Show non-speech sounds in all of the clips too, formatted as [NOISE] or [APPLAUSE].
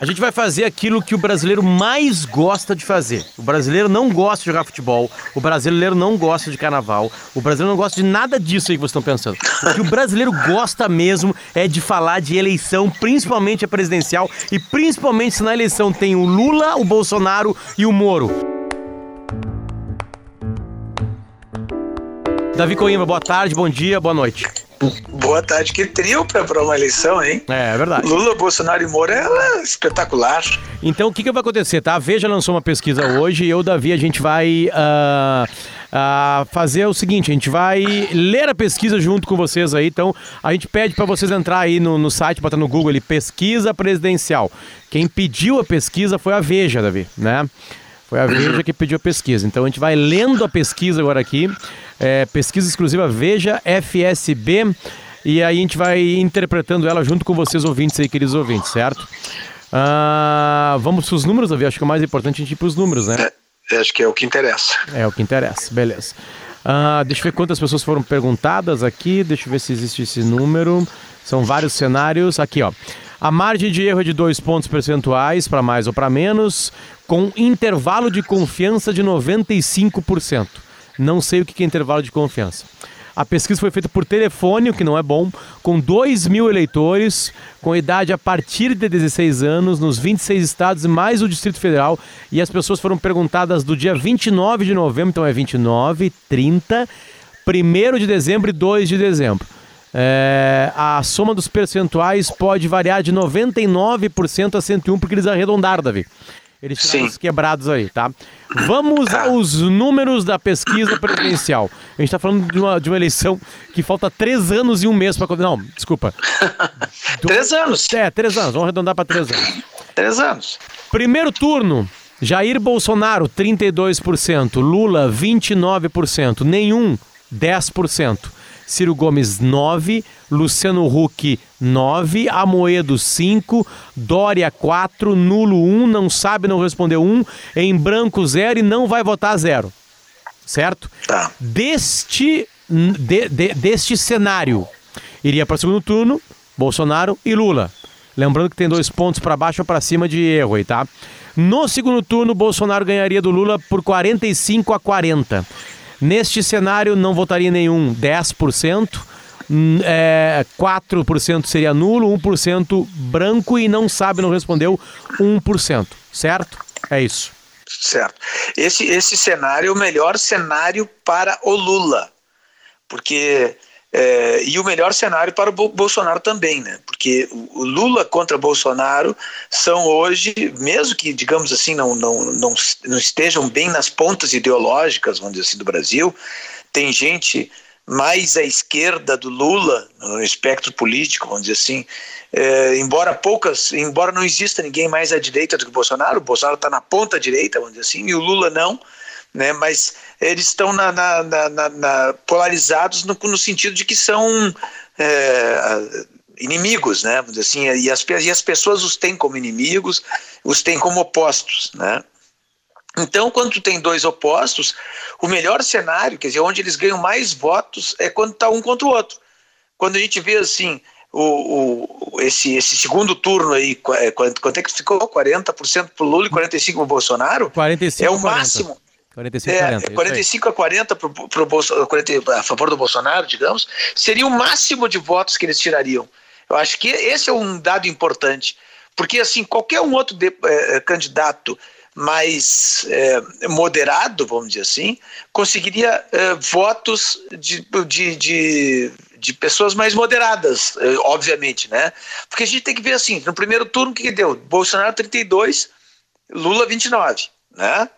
A gente vai fazer aquilo que o brasileiro mais gosta de fazer. O brasileiro não gosta de jogar futebol, o brasileiro não gosta de carnaval, o brasileiro não gosta de nada disso aí que vocês estão pensando. O que o brasileiro gosta mesmo é de falar de eleição, principalmente a presidencial, e principalmente se na eleição tem o Lula, o Bolsonaro e o Moro. Davi Coimbra, boa tarde, bom dia, boa noite. Boa tarde, que trio para uma eleição, hein? É, é verdade. Lula, Bolsonaro e Moura é espetacular. Então, o que, que vai acontecer, tá? A Veja lançou uma pesquisa hoje e eu, Davi, a gente vai uh, uh, fazer o seguinte: a gente vai ler a pesquisa junto com vocês aí. Então, a gente pede para vocês entrar aí no, no site, botar no Google ali, pesquisa presidencial. Quem pediu a pesquisa foi a Veja, Davi, né? Foi a Veja que pediu a pesquisa. Então a gente vai lendo a pesquisa agora aqui. É, pesquisa exclusiva Veja FSB. E aí a gente vai interpretando ela junto com vocês, ouvintes aí, queridos ouvintes, certo? Ah, vamos para os números, Davi? Acho que o mais importante é a gente ir para os números, né? É, acho que é o que interessa. É o que interessa, beleza. Ah, deixa eu ver quantas pessoas foram perguntadas aqui. Deixa eu ver se existe esse número. São vários cenários. Aqui, ó. A margem de erro é de dois pontos percentuais, para mais ou para menos, com intervalo de confiança de 95%. Não sei o que é intervalo de confiança. A pesquisa foi feita por telefone, o que não é bom, com 2 mil eleitores, com idade a partir de 16 anos, nos 26 estados e mais o Distrito Federal. E as pessoas foram perguntadas do dia 29 de novembro, então é 29, 30, 1 de dezembro e 2 de dezembro. É, a soma dos percentuais pode variar de 99% a 101%, porque eles arredondaram, Davi. Eles tiraram os quebrados aí, tá? Vamos tá. aos números da pesquisa presidencial. A gente está falando de uma, de uma eleição que falta três anos e um mês para. Não, desculpa. [LAUGHS] três anos. É, três anos. Vamos arredondar para três anos. Três anos. Primeiro turno. Jair Bolsonaro, 32%. Lula, 29%. Nenhum, 10%. Ciro Gomes 9, Luciano Huck 9, Amoedo 5, Dória 4, Nulo 1, não sabe, não respondeu 1, em branco 0 e não vai votar 0. Certo? Tá. Deste, de, de, deste cenário, iria para o segundo turno Bolsonaro e Lula. Lembrando que tem dois pontos para baixo ou para cima de erro aí, tá? No segundo turno, Bolsonaro ganharia do Lula por 45 a 40. Neste cenário, não votaria nenhum 10%, é, 4% seria nulo, 1% branco e não sabe, não respondeu 1%, certo? É isso. Certo. Esse, esse cenário é o melhor cenário para o Lula, porque é, e o melhor cenário para o Bolsonaro também, né? Porque o Lula contra Bolsonaro são hoje, mesmo que, digamos assim, não, não, não, não estejam bem nas pontas ideológicas, vamos dizer assim, do Brasil, tem gente mais à esquerda do Lula no espectro político, vamos dizer assim, é, embora poucas, embora não exista ninguém mais à direita do que o Bolsonaro, o Bolsonaro está na ponta direita, vamos dizer assim, e o Lula não né? mas eles estão na, na, na, na polarizados no, no, sentido de que são é, inimigos, né? assim, e, as, e as pessoas os têm como inimigos, os têm como opostos. Né? Então, quando tu tem dois opostos, o melhor cenário, quer dizer, onde eles ganham mais votos, é quando está um contra o outro. Quando a gente vê assim, o, o, esse, esse segundo turno aí, é, quanto, quanto é que ficou? 40% para o Lula e 45% para o Bolsonaro? 45, é o 40. máximo. 45 é, 40. 45 a 40, pro, pro Bolso, 40 a favor do Bolsonaro, digamos, seria o máximo de votos que eles tirariam. Eu acho que esse é um dado importante, porque assim qualquer um outro de, é, candidato mais é, moderado, vamos dizer assim, conseguiria é, votos de, de, de, de, pessoas mais moderadas, é, obviamente, né? Porque a gente tem que ver assim, no primeiro turno o que, que deu? Bolsonaro 32, Lula 29, né?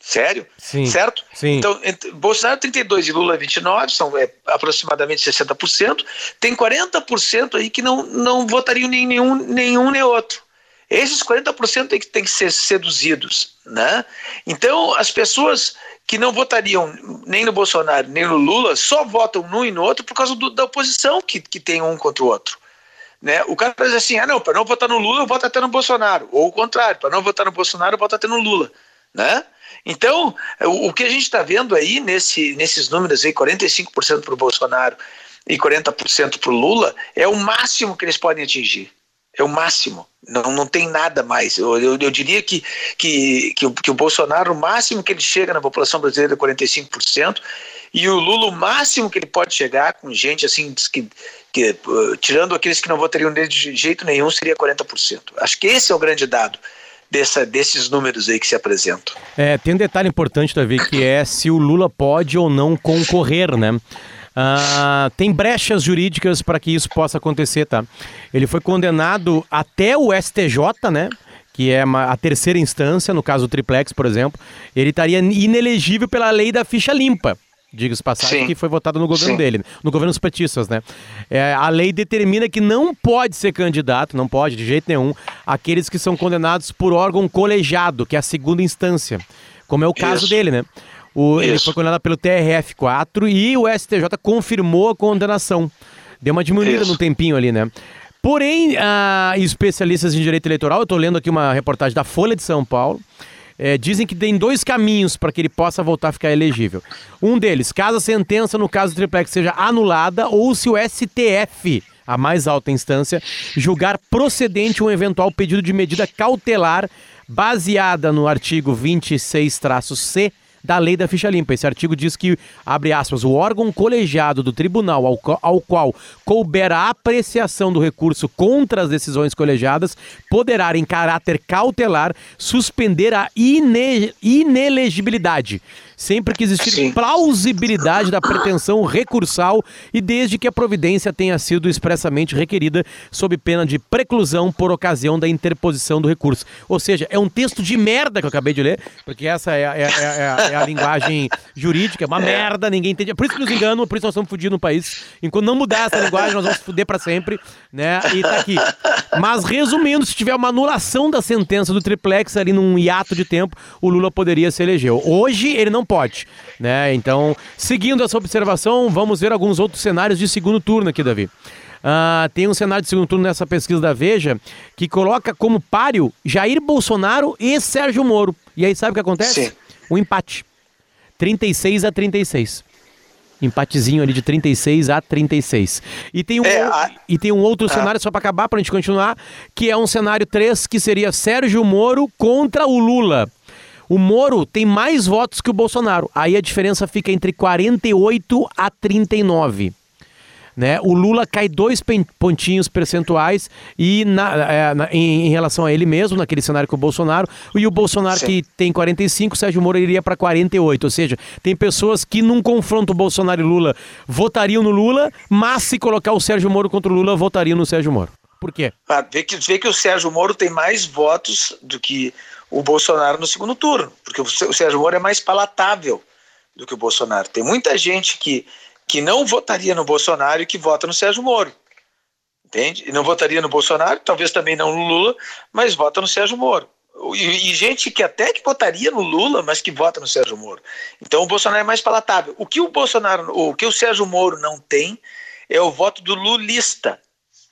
Sério? Sim. Certo? Sim. Então, Bolsonaro 32 e Lula 29, são é, aproximadamente 60%. Tem 40% aí que não, não votariam nem nenhum, nenhum nem outro. Esses 40% tem que, tem que ser seduzidos. Né? Então, as pessoas que não votariam nem no Bolsonaro nem no Lula só votam num e no outro por causa do, da oposição que, que tem um contra o outro. Né? O cara diz assim: ah, não, para não votar no Lula, eu voto até no Bolsonaro. Ou o contrário, para não votar no Bolsonaro, eu voto até no Lula. Né? Então, o, que a gente está vendo aí nesse, nesses números aí, 45% para o Bolsonaro e 40% para o Lula, é o máximo que eles podem atingir. É o máximo. Não, não tem nada mais. Eu, eu, eu diria que, que, que, o, que o Bolsonaro, o máximo que ele chega na população brasileira é 45%, e o Lula, o máximo que ele pode chegar com gente assim, que, que, uh, tirando aqueles que não votariam nele de jeito nenhum, seria 40%. Acho que esse é o grande dado. Dessa, desses números aí que se apresentam. É, tem um detalhe importante, Davi, que é se o Lula pode ou não concorrer, né? Uh, tem brechas jurídicas para que isso possa acontecer, tá? Ele foi condenado até o STJ, né? Que é a terceira instância, no caso do triplex, por exemplo. Ele estaria inelegível pela lei da ficha limpa diga-se passagem, que foi votado no governo Sim. dele, no governo dos petistas, né? É, a lei determina que não pode ser candidato, não pode de jeito nenhum, aqueles que são condenados por órgão colegiado, que é a segunda instância, como é o caso Isso. dele, né? O, ele foi condenado pelo TRF4 e o STJ confirmou a condenação. Deu uma diminuída Isso. no tempinho ali, né? Porém, uh, especialistas em direito eleitoral, eu estou lendo aqui uma reportagem da Folha de São Paulo, é, dizem que tem dois caminhos para que ele possa voltar a ficar elegível. Um deles, caso a sentença no caso do triplex seja anulada ou se o STF, a mais alta instância, julgar procedente um eventual pedido de medida cautelar baseada no artigo 26-C da lei da ficha limpa. Esse artigo diz que, abre aspas, o órgão colegiado do tribunal ao, ao qual couber a apreciação do recurso contra as decisões colegiadas poderá, em caráter cautelar, suspender a ine inelegibilidade sempre que existir Sim. plausibilidade da pretensão recursal e desde que a providência tenha sido expressamente requerida sob pena de preclusão por ocasião da interposição do recurso. Ou seja, é um texto de merda que eu acabei de ler, porque essa é, é, é, é a linguagem jurídica, é uma merda, ninguém entende. Por isso que nos enganam, por isso nós estamos fodidos no país. Enquanto não mudar essa linguagem, nós vamos fuder para sempre, né? E tá aqui. Mas resumindo, se tiver uma anulação da sentença do triplex ali num hiato de tempo, o Lula poderia se eleger. Hoje ele não pode, né? Então, seguindo essa observação, vamos ver alguns outros cenários de segundo turno aqui, Davi. Uh, tem um cenário de segundo turno nessa pesquisa da Veja que coloca como páreo Jair Bolsonaro e Sérgio Moro. E aí sabe o que acontece? Sim. Um empate. 36 a 36. Empatezinho ali de 36 a 36. E tem um, é, a... e tem um outro ah. cenário, só para acabar, para a gente continuar, que é um cenário 3, que seria Sérgio Moro contra o Lula. O Moro tem mais votos que o Bolsonaro. Aí a diferença fica entre 48 a 39. Né? O Lula cai dois pontinhos percentuais e na, é, na, em, em, relação a ele mesmo, naquele cenário com o Bolsonaro, e o Bolsonaro Sim. que tem 45, o Sérgio Moro iria para 48. Ou seja, tem pessoas que num confronto Bolsonaro e Lula votariam no Lula, mas se colocar o Sérgio Moro contra o Lula, votariam no Sérgio Moro. Por quê? Ah, vê, que, vê que o Sérgio Moro tem mais votos do que o Bolsonaro no segundo turno, porque o Sérgio Moro é mais palatável do que o Bolsonaro. Tem muita gente que, que não votaria no Bolsonaro e que vota no Sérgio Moro. Entende? E não votaria no Bolsonaro, talvez também não no Lula, mas vota no Sérgio Moro. E, e, gente que até que votaria no Lula, mas que vota no Sérgio Moro. Então o Bolsonaro é mais palatável. O que o Bolsonaro, o que o Sérgio Moro não tem é o voto do lulista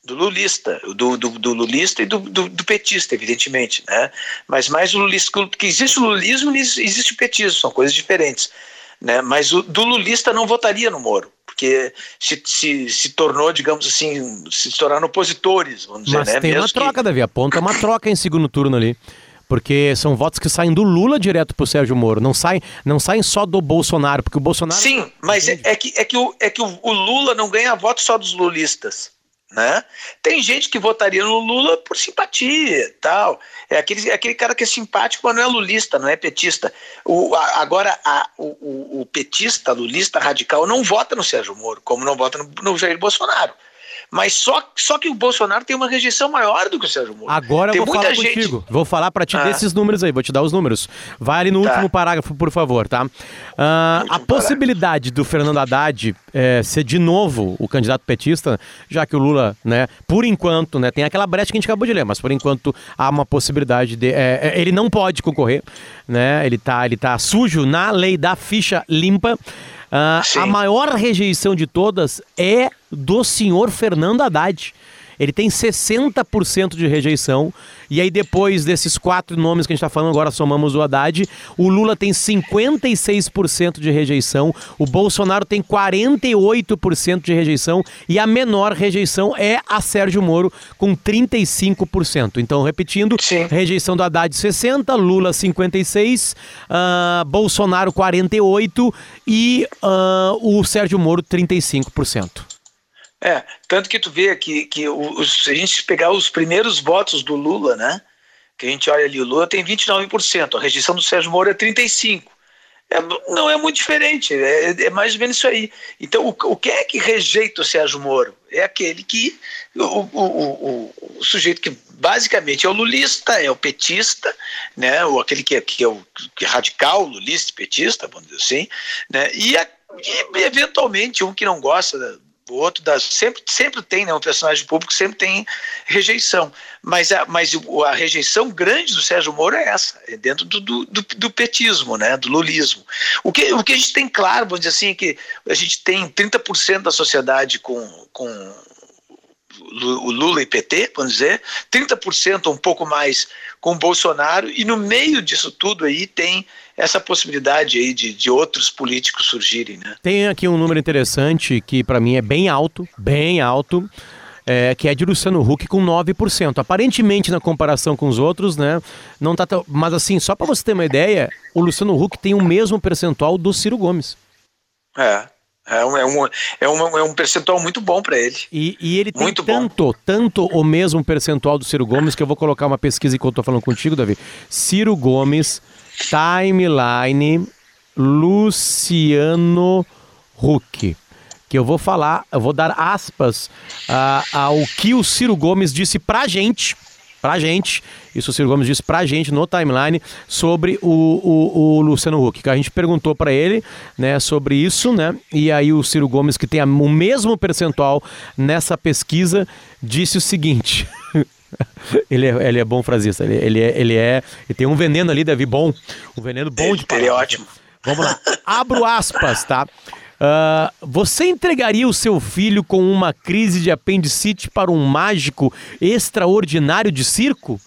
do lulista, do, do, do lulista e do, do, do, petista, evidentemente, né? Mas mais o lulista, que existe o lulismo e existe o petismo, são coisas diferentes, né? Mas o do lulista não votaria no Moro, porque se, se, se tornou, digamos assim, se tornaram opositores, vamos dizer, Mas né? tem Mesmo uma troca, que... Davi, aponta uma troca em segundo turno ali. Porque são votos que saem do Lula direto pro Sérgio Moro, não saem, não saem só do Bolsonaro, porque o Bolsonaro. Sim, mas é, é, que, é, que, o, é que o, o Lula não ganha votos só dos lulistas. Né? Tem gente que votaria no Lula por simpatia tal. É aquele, é aquele cara que é simpático, mas não é lulista, não é petista. O, a, agora, a, o, o, petista, lulista radical, não vota no Sérgio Moro, como não vota no, no Jair Bolsonaro. Mas só, só que o Bolsonaro tem uma rejeição maior do que o Sérgio Moro. Agora tem eu vou falar gente... contigo. Vou falar para ti ah. desses números aí, vou te dar os números. Vai ali no tá. último parágrafo, por favor, tá? Uh, a possibilidade do Fernando Haddad é, ser de novo o candidato petista, já que o Lula, né, por enquanto, né, tem aquela brecha que a gente acabou de ler, mas por enquanto há uma possibilidade de. É, ele não pode concorrer, né? Ele tá, ele tá sujo na lei da ficha limpa. Uh, a maior rejeição de todas é do senhor Fernando Haddad. Ele tem 60% de rejeição. E aí, depois desses quatro nomes que a gente está falando, agora somamos o Haddad. O Lula tem 56% de rejeição. O Bolsonaro tem 48% de rejeição. E a menor rejeição é a Sérgio Moro, com 35%. Então, repetindo: Sim. rejeição do Haddad 60%, Lula 56%, uh, Bolsonaro 48% e uh, o Sérgio Moro 35%. É, tanto que tu vê que, que os, se a gente pegar os primeiros votos do Lula, né? Que a gente olha ali, o Lula tem 29%, a rejeição do Sérgio Moro é 35%. É, não é muito diferente, é, é, mais ou menos isso aí. Então, o, o que é que rejeita o Sérgio Moro? É aquele que, o, o, o, o, sujeito que basicamente é o lulista, é o petista, né? ou aquele que é, que é o que é radical, lulista petista, vamos dizer assim, né? e, a, e eventualmente um que não gosta o outro das sempre sempre tem né um personagem público sempre tem rejeição. Mas a mas a rejeição grande do Sérgio Moro é essa é dentro do, do, do, petismo né do lulismo. O que o que a gente tem claro vamos dizer assim é que a gente tem 30% da sociedade com com o Lula e PT, vamos dizer, 30% um pouco mais com Bolsonaro, e no meio disso tudo aí tem essa possibilidade aí de, de outros políticos surgirem. Né? Tem aqui um número interessante que para mim é bem alto, bem alto. É, que é de Luciano Huck com 9%. Aparentemente, na comparação com os outros, né? Não tá tão. Mas assim, só para você ter uma ideia, o Luciano Huck tem o mesmo percentual do Ciro Gomes. É. É um, é um, é um, é um percentual muito bom para ele. E, e ele tem muito tanto, bom. tanto o mesmo percentual do Ciro Gomes que eu vou colocar uma pesquisa enquanto eu tô falando contigo, Davi. Ciro Gomes, timeline, Luciano Huck. Que eu vou falar, eu vou dar aspas uh, ao que o Ciro Gomes disse pra gente pra gente, isso o Ciro Gomes disse pra gente no timeline sobre o, o, o Luciano Huck, que a gente perguntou para ele, né, sobre isso, né, e aí o Ciro Gomes, que tem o mesmo percentual nessa pesquisa, disse o seguinte... [LAUGHS] ele, é, ele é bom frasista, ele, ele, é, ele é. Ele tem um veneno ali, Davi, bom. Um veneno bom de Ele é ótimo. Vamos lá. [LAUGHS] Abro aspas, tá? Uh, você entregaria o seu filho com uma crise de apendicite para um mágico extraordinário de circo?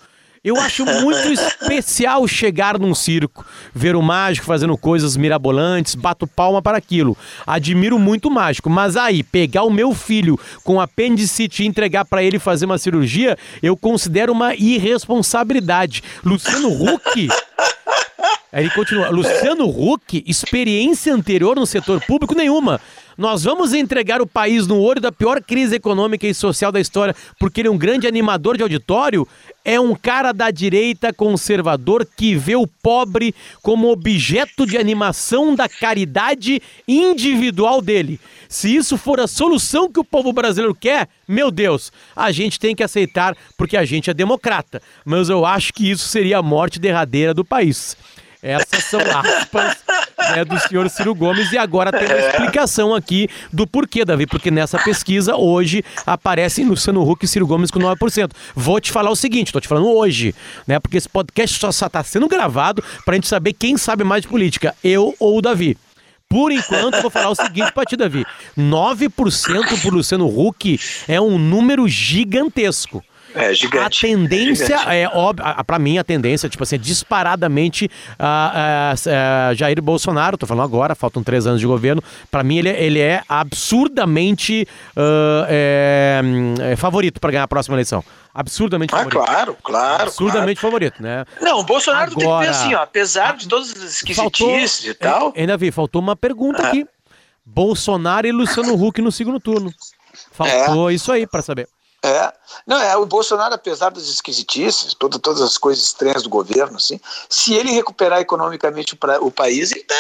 Eu acho muito [LAUGHS] especial chegar num circo, ver o mágico fazendo coisas mirabolantes, bato palma para aquilo. Admiro muito o mágico, mas aí, pegar o meu filho com apendicite e entregar para ele fazer uma cirurgia, eu considero uma irresponsabilidade. Luciano Huck [LAUGHS] Aí ele continua. Luciano Huck, experiência anterior no setor público nenhuma. Nós vamos entregar o país no olho da pior crise econômica e social da história porque ele é um grande animador de auditório? É um cara da direita conservador que vê o pobre como objeto de animação da caridade individual dele. Se isso for a solução que o povo brasileiro quer, meu Deus, a gente tem que aceitar porque a gente é democrata. Mas eu acho que isso seria a morte derradeira do país. Essas são aspas né, do senhor Ciro Gomes e agora tem uma é. explicação aqui do porquê, Davi, porque nessa pesquisa hoje aparecem Luciano Huck e Ciro Gomes com 9%. Vou te falar o seguinte, tô te falando hoje, né, porque esse podcast só está sendo gravado pra gente saber quem sabe mais de política, eu ou o Davi. Por enquanto, vou falar o seguinte pra ti, Davi. 9% por Luciano Huck é um número gigantesco. É gigante. A tendência é, é óbvio, para mim a tendência, tipo assim, é disparadamente uh, uh, Jair Bolsonaro, tô falando agora, faltam três anos de governo, para mim ele, ele é absurdamente uh, é, é, favorito para ganhar a próxima eleição. Absurdamente ah, favorito. claro, claro. Absurdamente claro. favorito, né? Não, o Bolsonaro agora, tem que ver assim, ó, apesar de todas as esquisitices e tal. Ainda vi, faltou uma pergunta aqui. Bolsonaro e Luciano Huck no segundo turno. Faltou é. isso aí para saber. É. Não, é, o Bolsonaro, apesar das esquisitices, toda, todas as coisas estranhas do governo, assim, se ele recuperar economicamente o, pra, o país, ele está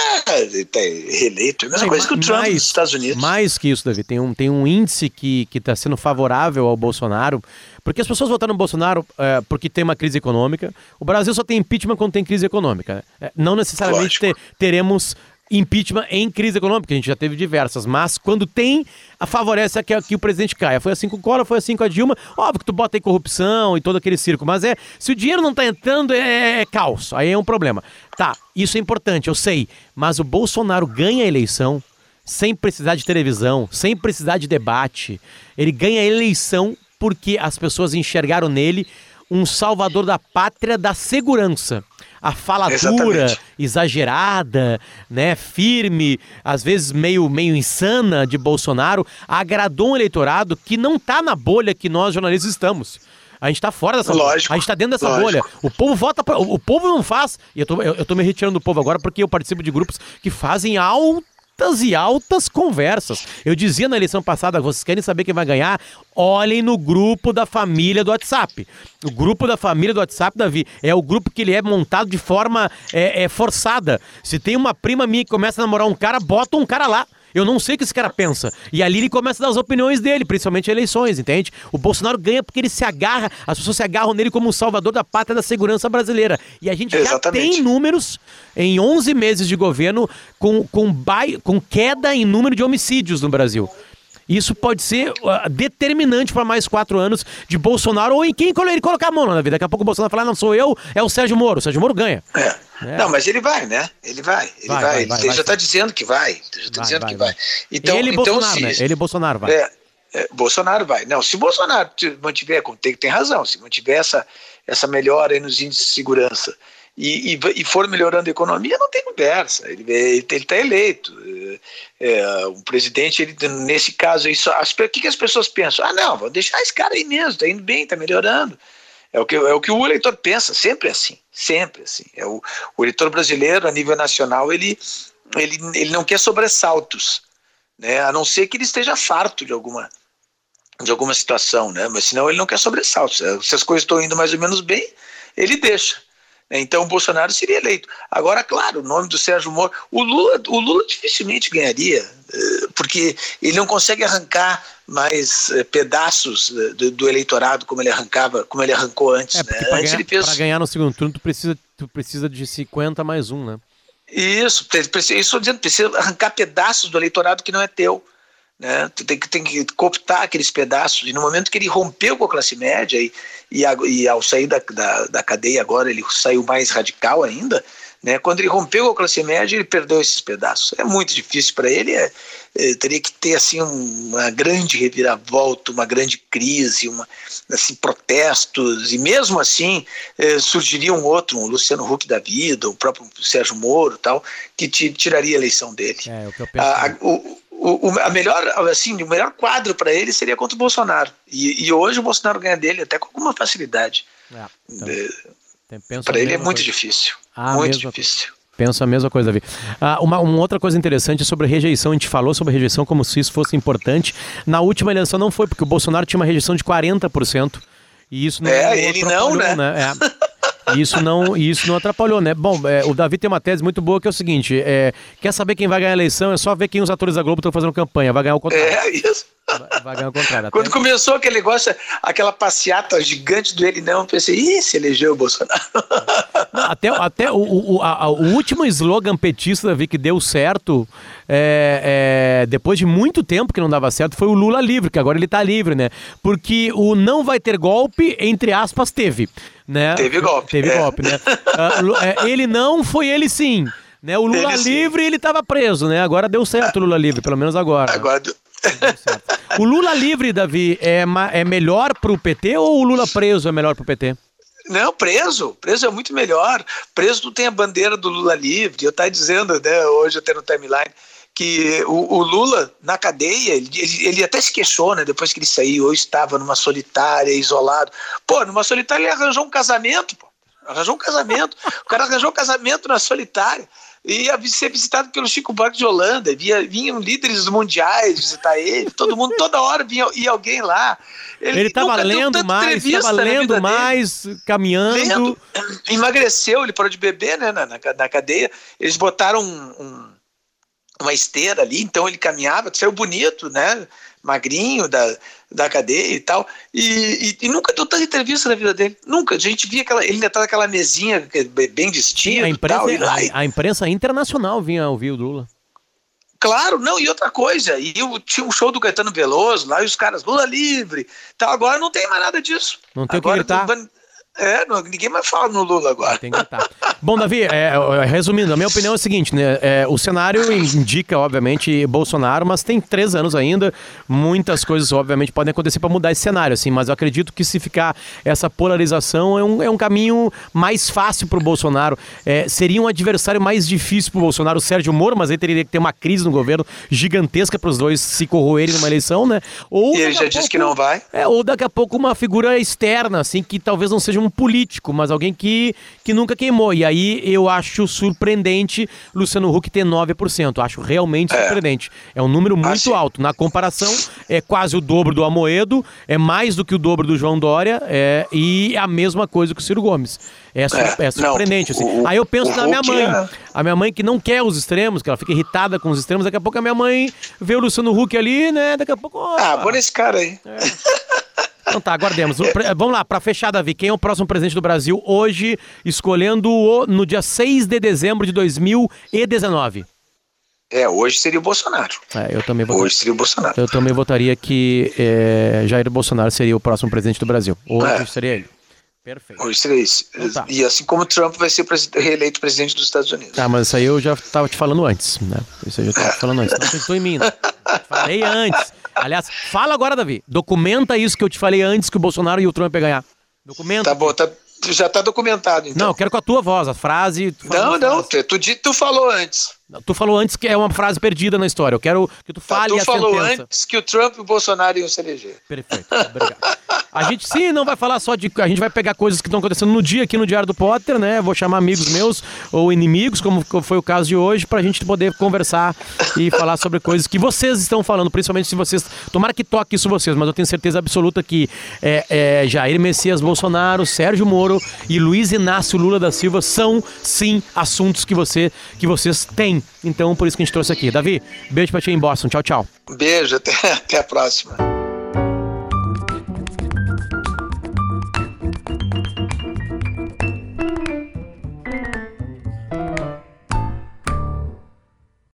tá reeleito. É a mesma coisa que o Trump mais, nos Estados Unidos. Mais que isso, Davi, tem um, tem um índice que está sendo favorável ao Bolsonaro, porque as pessoas votaram no Bolsonaro é, porque tem uma crise econômica. O Brasil só tem impeachment quando tem crise econômica. Né? É, não necessariamente ter, teremos impeachment em crise econômica, a gente já teve diversas, mas quando tem, favorece que, que o presidente caia. Foi assim com o Collor, foi assim com a Dilma. Óbvio que tu bota aí corrupção e todo aquele circo, mas é, se o dinheiro não tá entrando, é, é, é caos, aí é um problema. Tá, isso é importante, eu sei, mas o Bolsonaro ganha a eleição sem precisar de televisão, sem precisar de debate. Ele ganha a eleição porque as pessoas enxergaram nele um salvador da pátria da segurança. A fala dura, exagerada, né, firme, às vezes meio, meio insana de Bolsonaro, agradou um eleitorado que não tá na bolha que nós jornalistas estamos. A gente tá fora dessa bolha. Lógico, A gente tá dentro dessa lógico. bolha. O povo vota pra, o, o povo não faz. E eu tô, eu, eu tô me retirando do povo agora porque eu participo de grupos que fazem altas e altas conversas. Eu dizia na eleição passada, vocês querem saber quem vai ganhar? Olhem no grupo da família do WhatsApp. O grupo da família do WhatsApp, Davi, é o grupo que ele é montado de forma é, é, forçada. Se tem uma prima minha que começa a namorar um cara, bota um cara lá. Eu não sei o que esse cara pensa. E ali ele começa a dar as opiniões dele, principalmente eleições, entende? O Bolsonaro ganha porque ele se agarra, as pessoas se agarram nele como um salvador da pátria da segurança brasileira. E a gente já Exatamente. tem números em 11 meses de governo com, com, com queda em número de homicídios no Brasil. Isso pode ser uh, determinante para mais quatro anos de Bolsonaro ou em quem ele colocar a mão na vida. Daqui a pouco o Bolsonaro falar, não sou eu, é o Sérgio Moro. O Sérgio Moro ganha. É. É. Não, mas ele vai, né? Ele vai, ele Vai, vai. vai, ele vai, ele já está dizendo que vai. Já está Vai, dizendo que vai. Então, ele e então Bolsonaro, se, né? Ele Bolsonaro vai. É, é, Bolsonaro vai. Não, se Bolsonaro mantiver, tem, tem razão, se mantiver essa, essa melhora aí nos índices de segurança e, e, e for melhorando a economia, não tem conversa. Ele está eleito. É, é, um presidente, ele, nesse caso só, as, o que, que as pessoas pensam? Ah, não, vou deixar esse cara aí mesmo, está indo bem, está melhorando. É o, que, é o que o eleitor pensa, sempre assim, sempre assim. É o, o eleitor brasileiro, a nível nacional, ele, ele, ele não quer sobressaltos né? A não ser que ele esteja farto de alguma de alguma situação, né? Mas senão ele não quer sobressaltos. Se as coisas estão indo mais ou menos bem, ele deixa. Né? Então o Bolsonaro seria eleito. Agora, claro, o nome do Sérgio Moro, o Lula, o Lula dificilmente ganharia, eh, porque ele não consegue arrancar mais eh, pedaços eh, do, do eleitorado como ele arrancava, como ele arrancou antes. É, né? Antes ganhar, fez ganhar no segundo turno, tu precisa, tu precisa de 50 mais um, né? Isso, isso tô dizendo, precisa arrancar pedaços do eleitorado que não é teu. Né? Tu tem que, tem que cooptar aqueles pedaços. E no momento que ele rompeu com a classe média e, e, a- e ao sair da, da, da cadeia agora ele saiu mais radical ainda, né? quando ele rompeu com a classe média ele perdeu esses pedaços. É muito difícil para ele, é, é, teria que ter assim um- uma grande reviravolta, uma grande crise, uma, assim, protestos, e mesmo assim eh, surgiria um outro, um Luciano Huck da vida, o próprio Sérgio Moro tal, que ti- tiraria a eleição dele. É, o que eu penso. A, a- o, o, o- a melhor, assim, o melhor quadro para ele seria contra o Bolsonaro. E, e hoje o Bolsonaro ganha dele até com alguma facilidade. É, então, penso a para ele é muito coisa. difícil. Ah, muito difícil. Penso a mesma coisa, Davi. Ah, uma, uma outra coisa interessante é sobre rejeição. A gente falou sobre rejeição como se isso fosse importante. Na última eleição não foi, porque o Bolsonaro tinha uma rejeição de 40%. E isso não É, ele não, atrapalhou, né? É. [LAUGHS] E Isso não, e isso não atrapalhou, né? Bom, é, o Davi tem uma tese muito boa que é o seguinte: é, quer saber quem vai ganhar a eleição? É só ver quem os atores da Globo estão fazendo campanha. Vai ganhar o contrário. É isso. Vai, vai ganhar o contrário. Até- Quando começou aquele negócio, aquela passeata gigante do ele não, eu pensei, ih, se elegeu o Bolsonaro. Não, até até o, o, a- o último slogan petista, Davi, que deu certo, é, é, depois de muito tempo que não dava certo, foi o Lula livre, que agora ele tá livre, né? Porque o não vai ter golpe, entre aspas, teve. Né? Teve golpe, Teve é. golpe, né? [LAUGHS] É, ele não, foi ele sim. Né? O Lula Ele sim. livre, ele tava preso, né? Agora deu certo o Lula livre, pelo menos agora. Agora, Deu certo. O Lula livre, Davi, é, é melhor pro PT ou o Lula preso é melhor pro PT? Não, preso. Preso é muito melhor. Preso tu tem a bandeira do Lula livre. Eu estava dizendo, né, hoje até no timeline, que o, o Lula, na cadeia, ele, ele, até se queixou, né, depois que ele saiu, eu estava numa solitária, isolado. Pô, numa solitária ele arranjou um casamento, pô. Arranjou um casamento. O cara arranjou um casamento na solitária. Ia ser visitado pelo Chico Buarque de Holanda, via, vinham líderes mundiais visitar ele, todo mundo, toda hora vinha ia alguém lá. Ele tava nunca deu lendo mais, entrevista tava na vida lendo dele mais, caminhando. lendo, emagreceu, ele parou de beber né, na, na, na cadeia. Eles botaram um- um- uma esteira ali, então ele caminhava, saiu bonito, né? Magrinho da, da cadeia e tal. E, e- e nunca deu tanta entrevista na vida dele. Nunca. A gente via aquela, ele ainda tá naquela mesinha é bem vestido. a, imprensa, tal, e lá, a, a imprensa internacional vinha ouvir o Lula. Claro, não, e outra coisa, e eu tinha um show do Caetano Veloso lá, e os caras, Lula livre, tal, agora não tem mais nada disso. Não tem o que agora, gritar. É, não, ninguém mais fala no Lula agora. Tem que gritar. Bom, Davi, é, resumindo, a minha opinião é a seguinte, né? É, o cenário indica, obviamente, Bolsonaro, mas tem três anos ainda. Muitas coisas, obviamente, podem acontecer para mudar esse cenário, assim, mas eu acredito que se ficar essa polarização é um, é um caminho mais fácil para o Bolsonaro. É, seria um adversário mais difícil para o Bolsonaro, o Sérgio Moro, mas ele teria que ter uma crise no governo gigantesca para os dois se corroerem numa eleição, né? Ou e ele já disse que não vai. É, ou daqui a pouco uma figura externa, assim, que talvez não seja um político, mas alguém que, que nunca queimou. E aí eu acho surpreendente Luciano Huck ter 9%. Acho realmente é. surpreendente. É um número muito assim. alto. Na comparação, é quase o dobro do Amoedo, é mais do que o dobro do João Dória é, e a mesma coisa que o Ciro Gomes. É, é, é surpreendente. Não, assim. o, aí eu penso na minha mãe. É... A minha mãe que não quer os extremos, que ela fica irritada com os extremos, daqui a pouco a minha mãe vê o Luciano Huck ali, né? Daqui a pouco. ah, vou nesse cara aí. É. [LAUGHS] Então tá, aguardemos. Vamos lá, para fechar, Davi, quem é o próximo presidente do Brasil hoje, escolhendo o, no dia 6 de dezembro de 2019? É, hoje seria o Bolsonaro. É, eu também votaria, hoje seria o Bolsonaro. Eu também votaria que é, Jair Bolsonaro seria o próximo presidente do Brasil. Hoje é. seria ele. Perfeito. Hoje seria isso. Então tá. E assim como Trump vai ser reeleito presidente dos Estados Unidos. Tá, mas isso aí eu já estava te falando antes, né? Isso aí eu já estava te falando antes. Não pensou em mim, né? [LAUGHS] Falei antes. Aliás, fala agora, Davi. Documenta isso que eu te falei antes que o Bolsonaro e o Trump iam ganhar. Documenta. Tá bom, tá, já tá documentado, então. Não, eu quero com a tua voz, a frase. Não, não, tu, tu, tu falou antes. Tu falou antes que é uma frase perdida na história. Eu quero que tu tá, fale tá, tu a falou sentença. antes que o Trump e o Bolsonaro iam se eleger. Perfeito, obrigado. [LAUGHS] A gente sim não vai falar só de. A gente vai pegar coisas que estão acontecendo no dia aqui no Diário do Potter, né? Vou chamar amigos meus ou inimigos, como foi o caso de hoje, pra gente poder conversar e falar sobre coisas que vocês estão falando, principalmente se vocês. Tomara que toque isso vocês, mas eu tenho certeza absoluta que é, é, Jair Messias Bolsonaro, Sérgio Moro e Luiz Inácio Lula da Silva são sim assuntos que, você, que vocês têm então, por isso que a gente trouxe aqui. Davi, beijo pra ti em Boston. Tchau, tchau. Beijo, até, até a próxima.